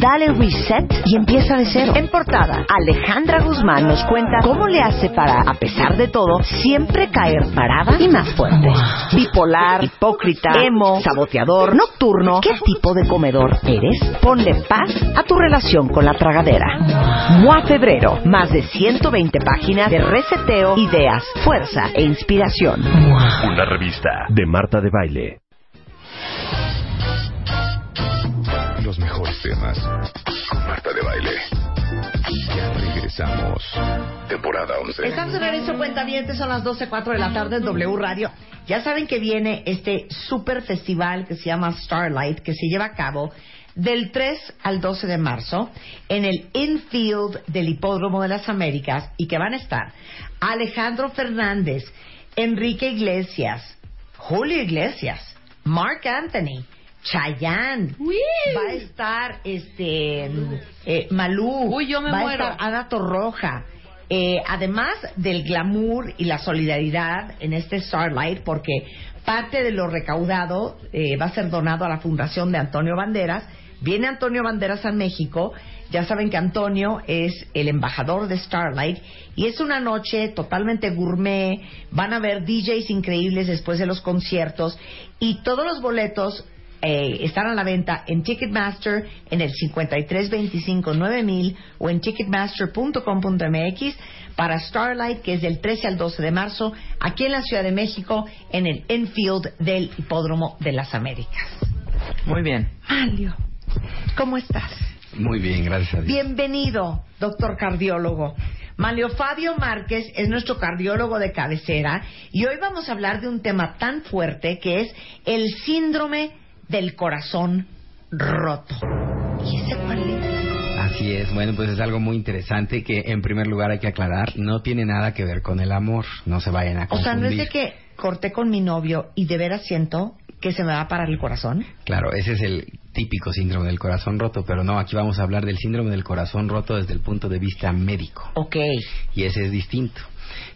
Dale reset y empieza de cero. En portada, Alejandra Guzmán nos cuenta cómo le hace para, a pesar de todo, siempre caer parada y más fuerte. Bipolar, hipócrita, emo, saboteador, nocturno. ¿Qué tipo de comedor eres? Ponle paz a tu relación con la tragadera. MOA Febrero, más de 120 páginas de reseteo, ideas, fuerza e inspiración. Una revista de Marta de Baile. Los mejores temas con Marta de Baile. Ya regresamos. Temporada 11. Estamos de regreso, son las 12.04 de la tarde en W Radio. Ya saben que viene este super festival que se llama Starlight, que se lleva a cabo del 3 al 12 de marzo en el infield del Hipódromo de las Américas y que van a estar Alejandro Fernández, Enrique Iglesias, Julio Iglesias, Mark Anthony, Chayanne, va a estar este eh, Malú, Uy, yo me va muero. a estar Ana Torroja. Eh, además del glamour y la solidaridad en este Starlight, porque parte de lo recaudado eh, va a ser donado a la fundación de Antonio Banderas. Viene Antonio Banderas a México. Ya saben que Antonio es el embajador de Starlight y es una noche totalmente gourmet. Van a ver DJs increíbles después de los conciertos y todos los boletos eh, están a la venta en Ticketmaster en el 53259000 o en ticketmaster.com.mx para Starlight, que es del 13 al 12 de marzo, aquí en la Ciudad de México, en el infield del Hipódromo de las Américas. Muy bien. Malio, ¿cómo estás? Muy bien, gracias a Dios. Bienvenido, doctor cardiólogo. Malio Fabio Márquez es nuestro cardiólogo de cabecera y hoy vamos a hablar de un tema tan fuerte que es el síndrome del corazón roto. ¿Y ese cuál es? Así es, bueno, pues es algo muy interesante que en primer lugar hay que aclarar, no tiene nada que ver con el amor, no se vayan a O confundir. sea, no es de que corté con mi novio y de veras siento que se me va a parar el corazón. Claro, ese es el típico síndrome del corazón roto, pero no, aquí vamos a hablar del síndrome del corazón roto desde el punto de vista médico. Ok. y ese es distinto.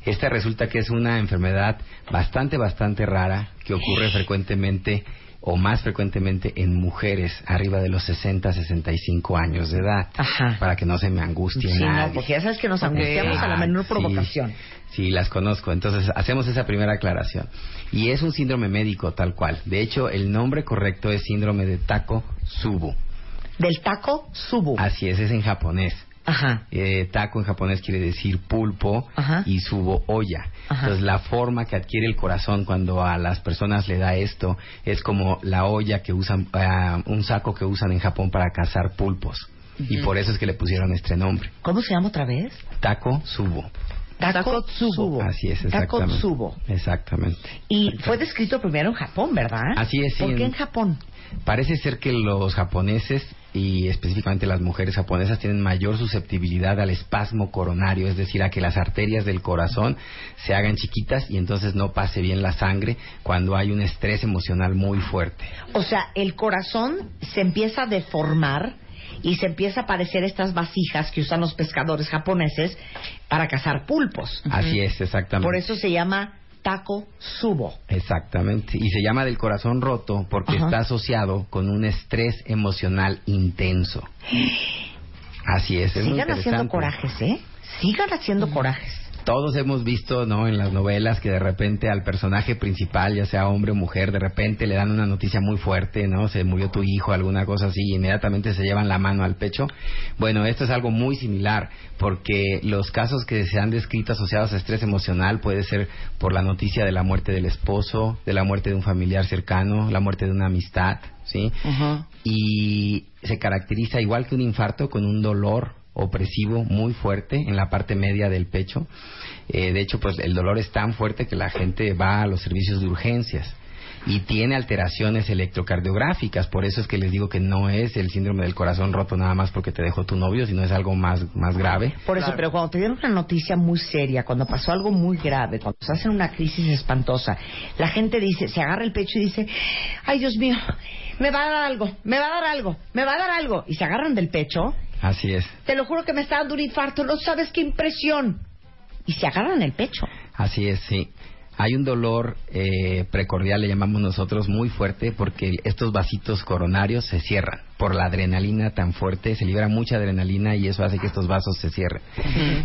Esta resulta que es una enfermedad bastante, bastante rara que ocurre frecuentemente o más frecuentemente en mujeres arriba de los 60, 65 años de edad. Ajá. Para que no se me angustie Sí, no, nadie. porque ya sabes que nos angustiamos a la menor provocación. Sí, las conozco. Entonces, hacemos esa primera aclaración. Y es un síndrome médico tal cual. De hecho, el nombre correcto es síndrome de Tako-Subu. Del taco subu. Así es, es en japonés. Ajá. Eh, taco en japonés quiere decir pulpo Ajá. y subo olla. Ajá. Entonces la forma que adquiere el corazón cuando a las personas le da esto es como la olla que usan, ah, un saco que usan en Japón para cazar pulpos. Y por eso es que le pusieron este nombre. ¿Cómo se llama otra vez? Taco subo. Takotsubo. Así es, exactamente. Takotsubo. Exactamente. Y fue descrito primero en Japón, ¿verdad? Así es, sí, ¿Por qué en- en Japón? Parece ser que los japoneses y específicamente las mujeres japonesas tienen mayor susceptibilidad al espasmo coronario, es decir, a que las arterias del corazón se hagan chiquitas y entonces no pase bien la sangre cuando hay un estrés emocional muy fuerte. O sea, el corazón se empieza a deformar y se empieza a parecer estas vasijas que usan los pescadores japoneses para cazar pulpos. Así es, exactamente. Por eso se llama taco subo. Exactamente. Y se llama del corazón roto porque Ajá. está asociado con un estrés emocional intenso. Así es, es Sigan haciendo corajes, ¿eh? Sigan haciendo corajes. Todos hemos visto, ¿no? En las novelas que de repente al personaje principal, ya sea hombre o mujer, de repente le dan una noticia muy fuerte, ¿no? Se murió tu hijo, alguna cosa así, y inmediatamente se llevan la mano al pecho. Bueno, esto es algo muy similar, porque los casos que se han descrito asociados a estrés emocional puede ser por la noticia de la muerte del esposo, de la muerte de un familiar cercano, la muerte de una amistad, ¿sí? y se caracteriza igual que un infarto con un dolor opresivo muy fuerte en la parte media del pecho. Eh, de hecho, pues el dolor es tan fuerte que la gente va a los servicios de urgencias. y tiene alteraciones electrocardiográficas. Por eso es que les digo que no es el síndrome del corazón roto nada más porque te dejó tu novio, sino es algo más, más grave. Por eso, pero cuando te dieron una noticia muy seria, cuando pasó algo muy grave, cuando se hace una crisis espantosa, la gente dice, se agarra el pecho y dice, ay Dios mío, me va a dar algo, me va a dar algo, me va a dar algo. Y se agarran del pecho. Así es. Te lo juro que me está dando un infarto, no sabes qué impresión. Y se agarran el pecho. Así es, sí. Hay un dolor eh, precordial, le llamamos nosotros, muy fuerte porque estos vasitos coronarios se cierran por la adrenalina tan fuerte, se libera mucha adrenalina y eso hace que estos vasos se cierren.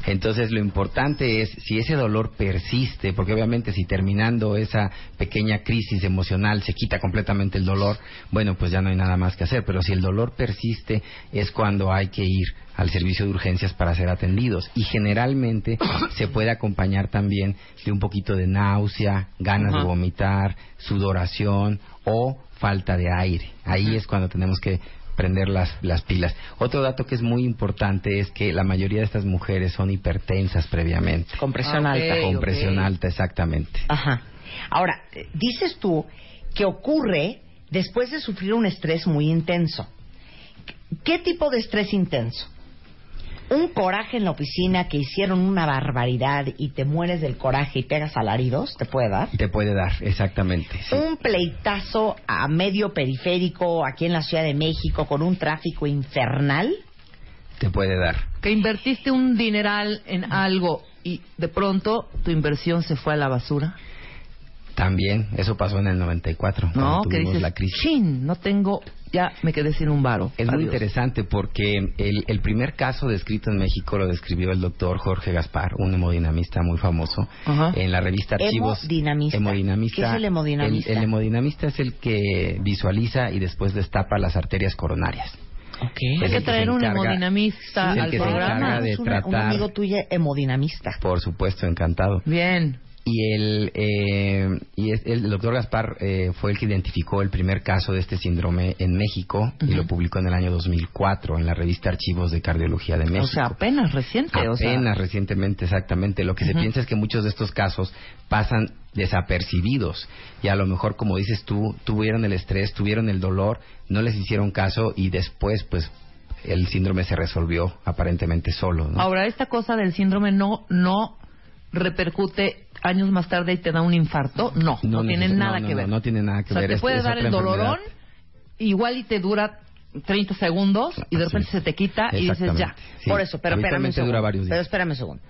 Entonces lo importante es, si ese dolor persiste, porque obviamente si terminando esa pequeña crisis emocional se quita completamente el dolor, bueno, pues ya no hay nada más que hacer, pero si el dolor persiste es cuando hay que ir al servicio de urgencias para ser atendidos. Y generalmente se puede acompañar también de un poquito de náusea, ganas de vomitar, sudoración o falta de aire. Ahí es cuando tenemos que prender las, las pilas. Otro dato que es muy importante es que la mayoría de estas mujeres son hipertensas previamente. Compresión Ah, alta. Compresión alta, exactamente. Ajá. Ahora, dices tú que ocurre después de sufrir un estrés muy intenso. ¿Qué tipo de estrés intenso? Un coraje en la oficina que hicieron una barbaridad y te mueres del coraje y pegas alaridos, ¿te puede dar? Te puede dar, exactamente. sí. Un pleitazo a medio periférico aquí en la Ciudad de México con un tráfico infernal. Te puede dar. Que invertiste un dineral en algo y de pronto tu inversión se fue a la basura. También, eso pasó en el 94, No, cuando que tuvimos dices, la crisis. chin, no tengo, ya me quedé sin un varo. Es muy Adiós. interesante porque el, el primer caso descrito en México lo describió el doctor Jorge Gaspar, un hemodinamista muy famoso, Ajá. en la revista Archivos. Hemodinamista. Hemodinamista. ¿Qué es el hemodinamista? El, el hemodinamista es el que visualiza y después destapa las arterias coronarias. Ok. Es Hay que traer se un encarga- hemodinamista es el al que se programa. encarga de Es una- un tratar- amigo tuyo hemodinamista. Por supuesto, encantado. Bien. Y el, eh, y es- el doctor Gaspar eh, fue el que identificó el primer caso de este síndrome en México y lo publicó en el año 2004 en la revista Archivos de Cardiología de México. O sea, apenas reciente. o sea. Apenas recientemente, exactamente. Lo que se piensa es que muchos de estos casos pasan desapercibidos y a lo mejor, como dices tú, tuvieron el estrés, tuvieron el dolor, no les hicieron caso y después, pues, el síndrome se resolvió aparentemente solo. ¿no? Ahora, esta cosa del síndrome no, no repercute años más tarde y te da un infarto. No, no, tiene nada no, que ver. No, tiene nada que o sea, ver. te puede es dar el dolorón, igual y te dura 30 segundos y de repente se te quita y dices ya. Sí, Por eso, pero espérame un segundo. Pero espérame un segundo.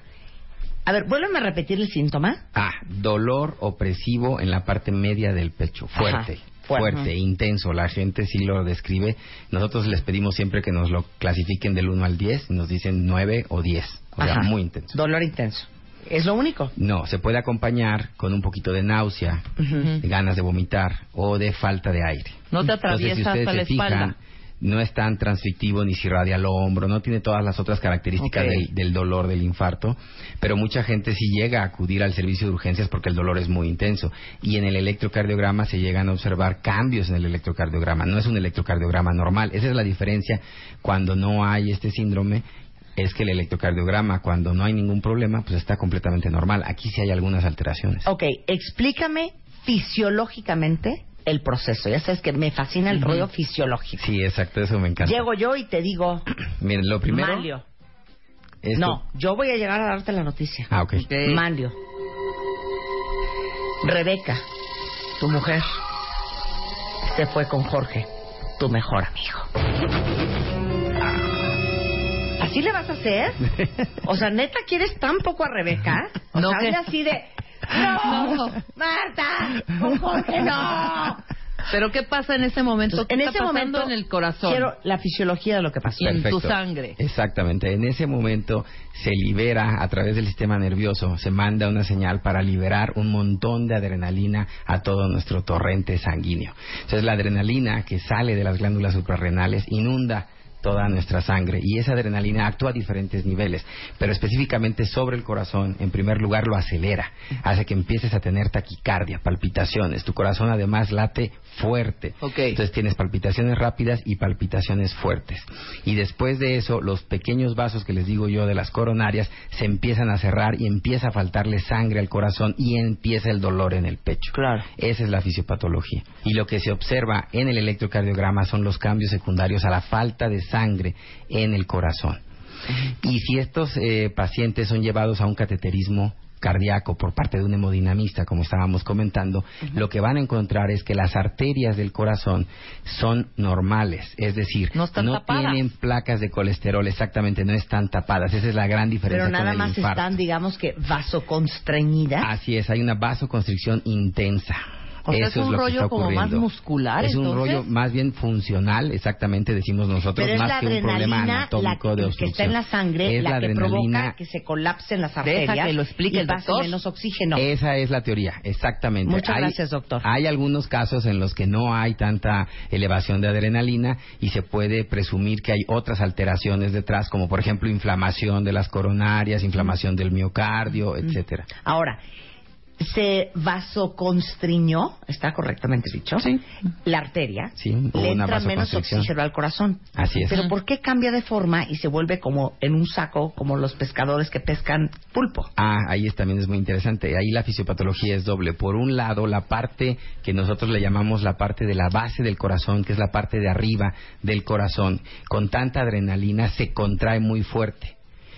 A ver, vuélveme a repetir el síntoma. Ah, dolor opresivo en la parte media del pecho, fuerte. Ajá, fuerte. Fuerte, intenso, la gente sí lo describe. Nosotros les pedimos siempre que nos lo clasifiquen del 1 al 10, y nos dicen 9 o 10, o sea, muy intenso. Dolor intenso. Es lo único. No, se puede acompañar con un poquito de náusea, ganas de vomitar o de falta de aire. No te Entonces, atraviesa si ustedes hasta la se fijan, espalda. no es tan transfictivo ni si irradia al hombro, no tiene todas las otras características del, del dolor del infarto, pero mucha gente sí llega a acudir al servicio de urgencias porque el dolor es muy intenso. Y en el electrocardiograma se llegan a observar cambios en el electrocardiograma, no es un electrocardiograma normal. Esa es la diferencia cuando no hay este síndrome. Es que el electrocardiograma, cuando no hay ningún problema, pues está completamente normal. Aquí sí hay algunas alteraciones. Ok, explícame fisiológicamente el proceso. Ya sabes que me fascina el rollo fisiológico. Sí, exacto, eso me encanta. Llego yo y te digo, Miren, lo primero... Manlio. es No, yo voy a llegar a darte la noticia. Ah, ok. Ok. Manlio. Rebeca, tu mujer, se fue con Jorge, tu mejor amigo. ¿Así le vas a hacer? O sea, ¿neta quieres tan poco a Rebeca? O No, sea, que- así de... ¡No! No. ¡Marta! ¡Con Jorge no! Pero ¿qué pasa en ese momento? Entonces, ¿Qué en está ese pasando momento en el corazón? Quiero la fisiología de lo que pasó. En tu sangre. Exactamente. En ese momento se libera a través del sistema nervioso, se manda una señal para liberar un montón de adrenalina a todo nuestro torrente sanguíneo. Entonces la adrenalina que sale de las glándulas suprarrenales inunda toda nuestra sangre y esa adrenalina actúa a diferentes niveles, pero específicamente sobre el corazón, en primer lugar lo acelera, hace que empieces a tener taquicardia, palpitaciones, tu corazón además late fuerte, Ok. entonces tienes palpitaciones rápidas y palpitaciones fuertes y después de eso los pequeños vasos que les digo yo de las coronarias se empiezan a cerrar y empieza a faltarle sangre al corazón y empieza el dolor en el pecho. Claro. Esa es la fisiopatología. Y lo que se observa en el electrocardiograma son los cambios secundarios a la falta de sangre en el corazón. Y si estos eh, pacientes son llevados a un cateterismo cardíaco por parte de un hemodinamista, como estábamos comentando, lo que van a encontrar es que las arterias del corazón son normales, es decir, No están tienen placas de colesterol, exactamente, no están tapadas. Esa es la gran diferencia Pero con nada el más infarto. están, digamos que, vasoconstreñidas. Así es, hay una vasoconstricción intensa. O sea, Eso es un lo que rollo está como más muscular, Es un entonces. rollo más bien funcional, exactamente decimos nosotros, Pero más que un problema anatómico la de que está en la sangre Es la, que adrenalina provoca que se colapsen las Deja arterias que lo explique y el doctor. menos oxígeno. Esa es la teoría, exactamente. Muchas Hay- gracias, doctor. Hay algunos casos en los que no hay tanta elevación de adrenalina y se puede presumir que hay otras alteraciones detrás, como por ejemplo inflamación de las coronarias, inflamación del miocardio, etcétera. Ahora, se vasoconstriñó, ¿está correctamente dicho? Sí. La arteria. Sí, le entra menos oxígeno al corazón. Así es. Pero ¿por qué cambia de forma y se vuelve como en un saco, como los pescadores que pescan pulpo? Ah, ahí es, también es muy interesante. Ahí la fisiopatología es doble. Por un lado, la parte que nosotros le llamamos la parte de la base del corazón, que es la parte de arriba del corazón, con tanta adrenalina se contrae muy fuerte.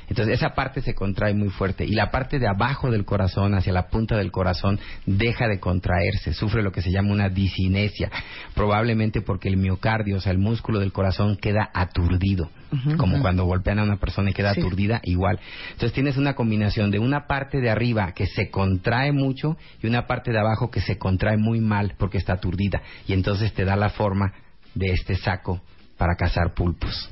Entonces esa parte se contrae muy fuerte y la parte de abajo del corazón, hacia la punta del corazón, deja de contraerse, sufre lo que se llama una disinesia, probablemente porque el miocardio, o sea, el músculo del corazón queda aturdido, como cuando golpean a una persona y queda Sí. aturdida, igual. Entonces tienes una combinación de una parte de arriba que se contrae mucho y una parte de abajo que se contrae muy mal porque está aturdida y entonces te da la forma de este saco para cazar pulpos.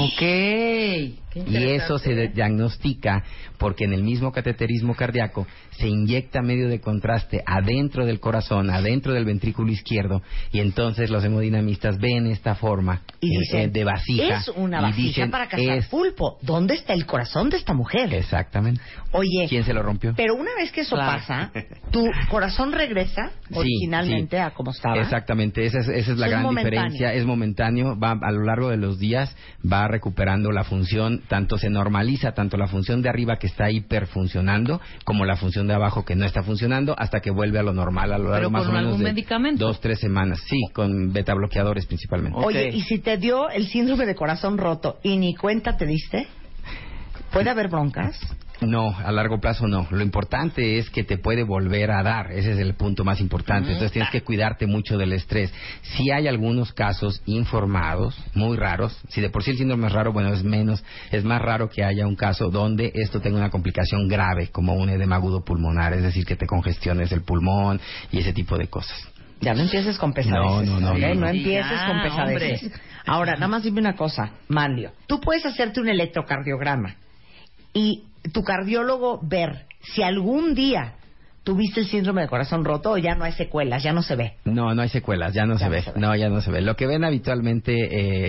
Ok. Y eso se de- diagnostica porque en el mismo cateterismo cardíaco se inyecta medio de contraste adentro del corazón, adentro del ventrículo izquierdo, y entonces los hemodinamistas ven esta forma Y eh, dicen, eh, de vasija. es una y vasija dicen, para cazar es- pulpo. ¿Dónde está el corazón de esta mujer? Exactamente. Oye, ¿Quién se lo rompió? pero una vez que eso Claro. pasa, tu corazón regresa Sí, originalmente sí. a como estaba. Exactamente, esa es, esa es la Es gran momentáneo. diferencia. Es momentáneo, va a lo largo de los días va recuperando la función, tanto se normaliza tanto la función de arriba que está hiperfuncionando como la función de abajo que no está funcionando hasta que vuelve a lo normal a lo largo ¿Pero más con o menos algún de medicamento? dos tres semanas. Sí, con beta bloqueadores principalmente. Oye. ¿y si te dio el síndrome de corazón roto y ni cuenta te diste? ¿Puede haber broncas? No, a largo plazo no. Lo importante es que te puede volver a dar. Ese es el punto más importante. Entonces tienes que cuidarte mucho del estrés. Si hay algunos casos informados, muy raros. Si de por sí el síndrome es raro, bueno, es menos, es más raro que haya un caso donde esto tenga una complicación grave, como un edema agudo pulmonar, es decir, que te congestiones el pulmón y ese tipo de cosas. Ya no empieces con pesadeces. No, no, no, no, empieces ya, con pesadeces. hombre. Ahora, nada más dime una cosa, Manlio. Tú puedes hacerte un electrocardiograma y tu cardiólogo ver si algún día tuviste el síndrome de corazón roto o ya no hay secuelas, ya no se ve. No, no hay secuelas, ya no Ya se no ve. se ve. No, ya no se ve. Lo que ven habitualmente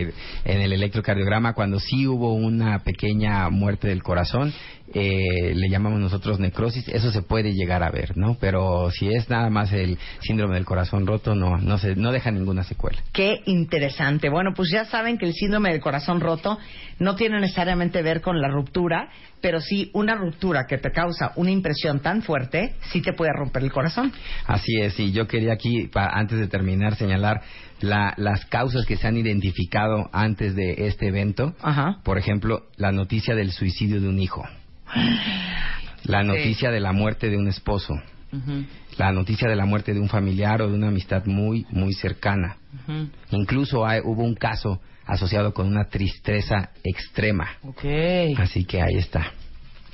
eh, en el electrocardiograma, cuando sí hubo una pequeña muerte del corazón, eh, le llamamos nosotros necrosis, eso se puede llegar a ver, ¿no? Pero si es nada más el síndrome del corazón roto, no, no, se, no deja ninguna secuela. Qué interesante. Bueno, pues ya saben que el síndrome del corazón roto no tiene necesariamente ver con la ruptura, pero sí una ruptura que te causa una impresión tan fuerte, sí te puede romper el corazón. Así es, y yo quería aquí, pa- antes de terminar, señalar la- las causas que se han identificado antes de este evento. Ajá. Por ejemplo, la noticia del suicidio de un hijo. La noticia de la muerte de un esposo. La noticia de la muerte de un familiar o de una amistad muy, muy cercana. Incluso hay- hubo un caso asociado con una tristeza extrema. Ok. Así que ahí está.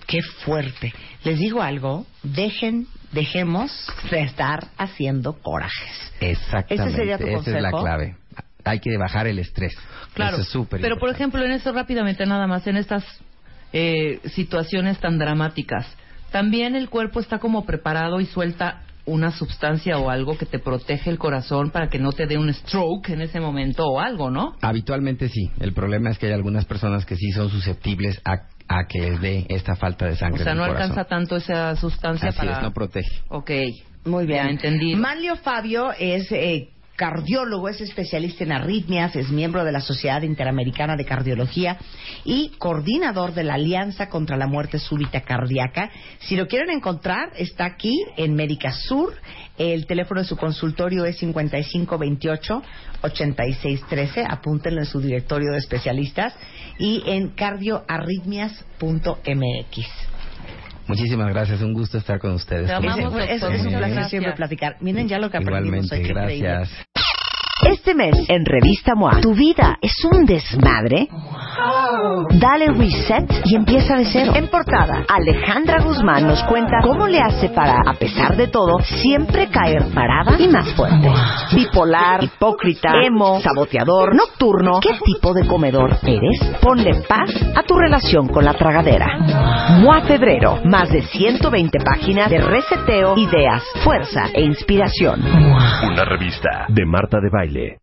Qué fuerte. Les digo algo, dejen, dejemos de estar haciendo corajes. Exactamente. ¿Ese sería tu Esa es la clave. Hay que bajar el estrés. Claro. Eso es súper Pero por ejemplo, en eso rápidamente nada más, en estas eh, situaciones tan dramáticas, también el cuerpo está como preparado y suelta una sustancia o algo que te protege el corazón para que no te dé un stroke en ese momento o algo, ¿no? Habitualmente sí. El problema es que hay algunas personas que sí son susceptibles a, a que les dé esta falta de O sangre. sea, en no alcanza tanto esa sustancia Así para... es, no protege. Ok. Muy bien. Ya entendí. Manlio Fabio es eh, cardiólogo, es especialista en arritmias, es miembro de la Sociedad Interamericana de Cardiología y coordinador de la Alianza contra la Muerte Súbita Cardíaca. Si lo quieren encontrar, está aquí en Médica Sur. El teléfono de su consultorio es 5528-8613. Apúntenlo en su directorio de especialistas y en cardioarritmias.mx. Muchísimas gracias, un gusto estar con ustedes. Te amamos, Es, es- un placer gracias. siempre platicar. Miren ya lo que aprendimos Igualmente, hoy. qué increíble. gracias. Este mes en Revista MOA, ¿tu vida es un desmadre? Dale reset y empieza de cero. En portada, Alejandra Guzmán nos cuenta cómo le hace para, a pesar de todo, siempre caer parada y más fuerte. Bipolar, hipócrita, emo, saboteador, nocturno. ¿Qué tipo de comedor eres? Ponle paz a tu relación con la tragadera. MOA Febrero, más de 120 páginas de reseteo, ideas, fuerza e inspiración. Una revista de Marta de Baile.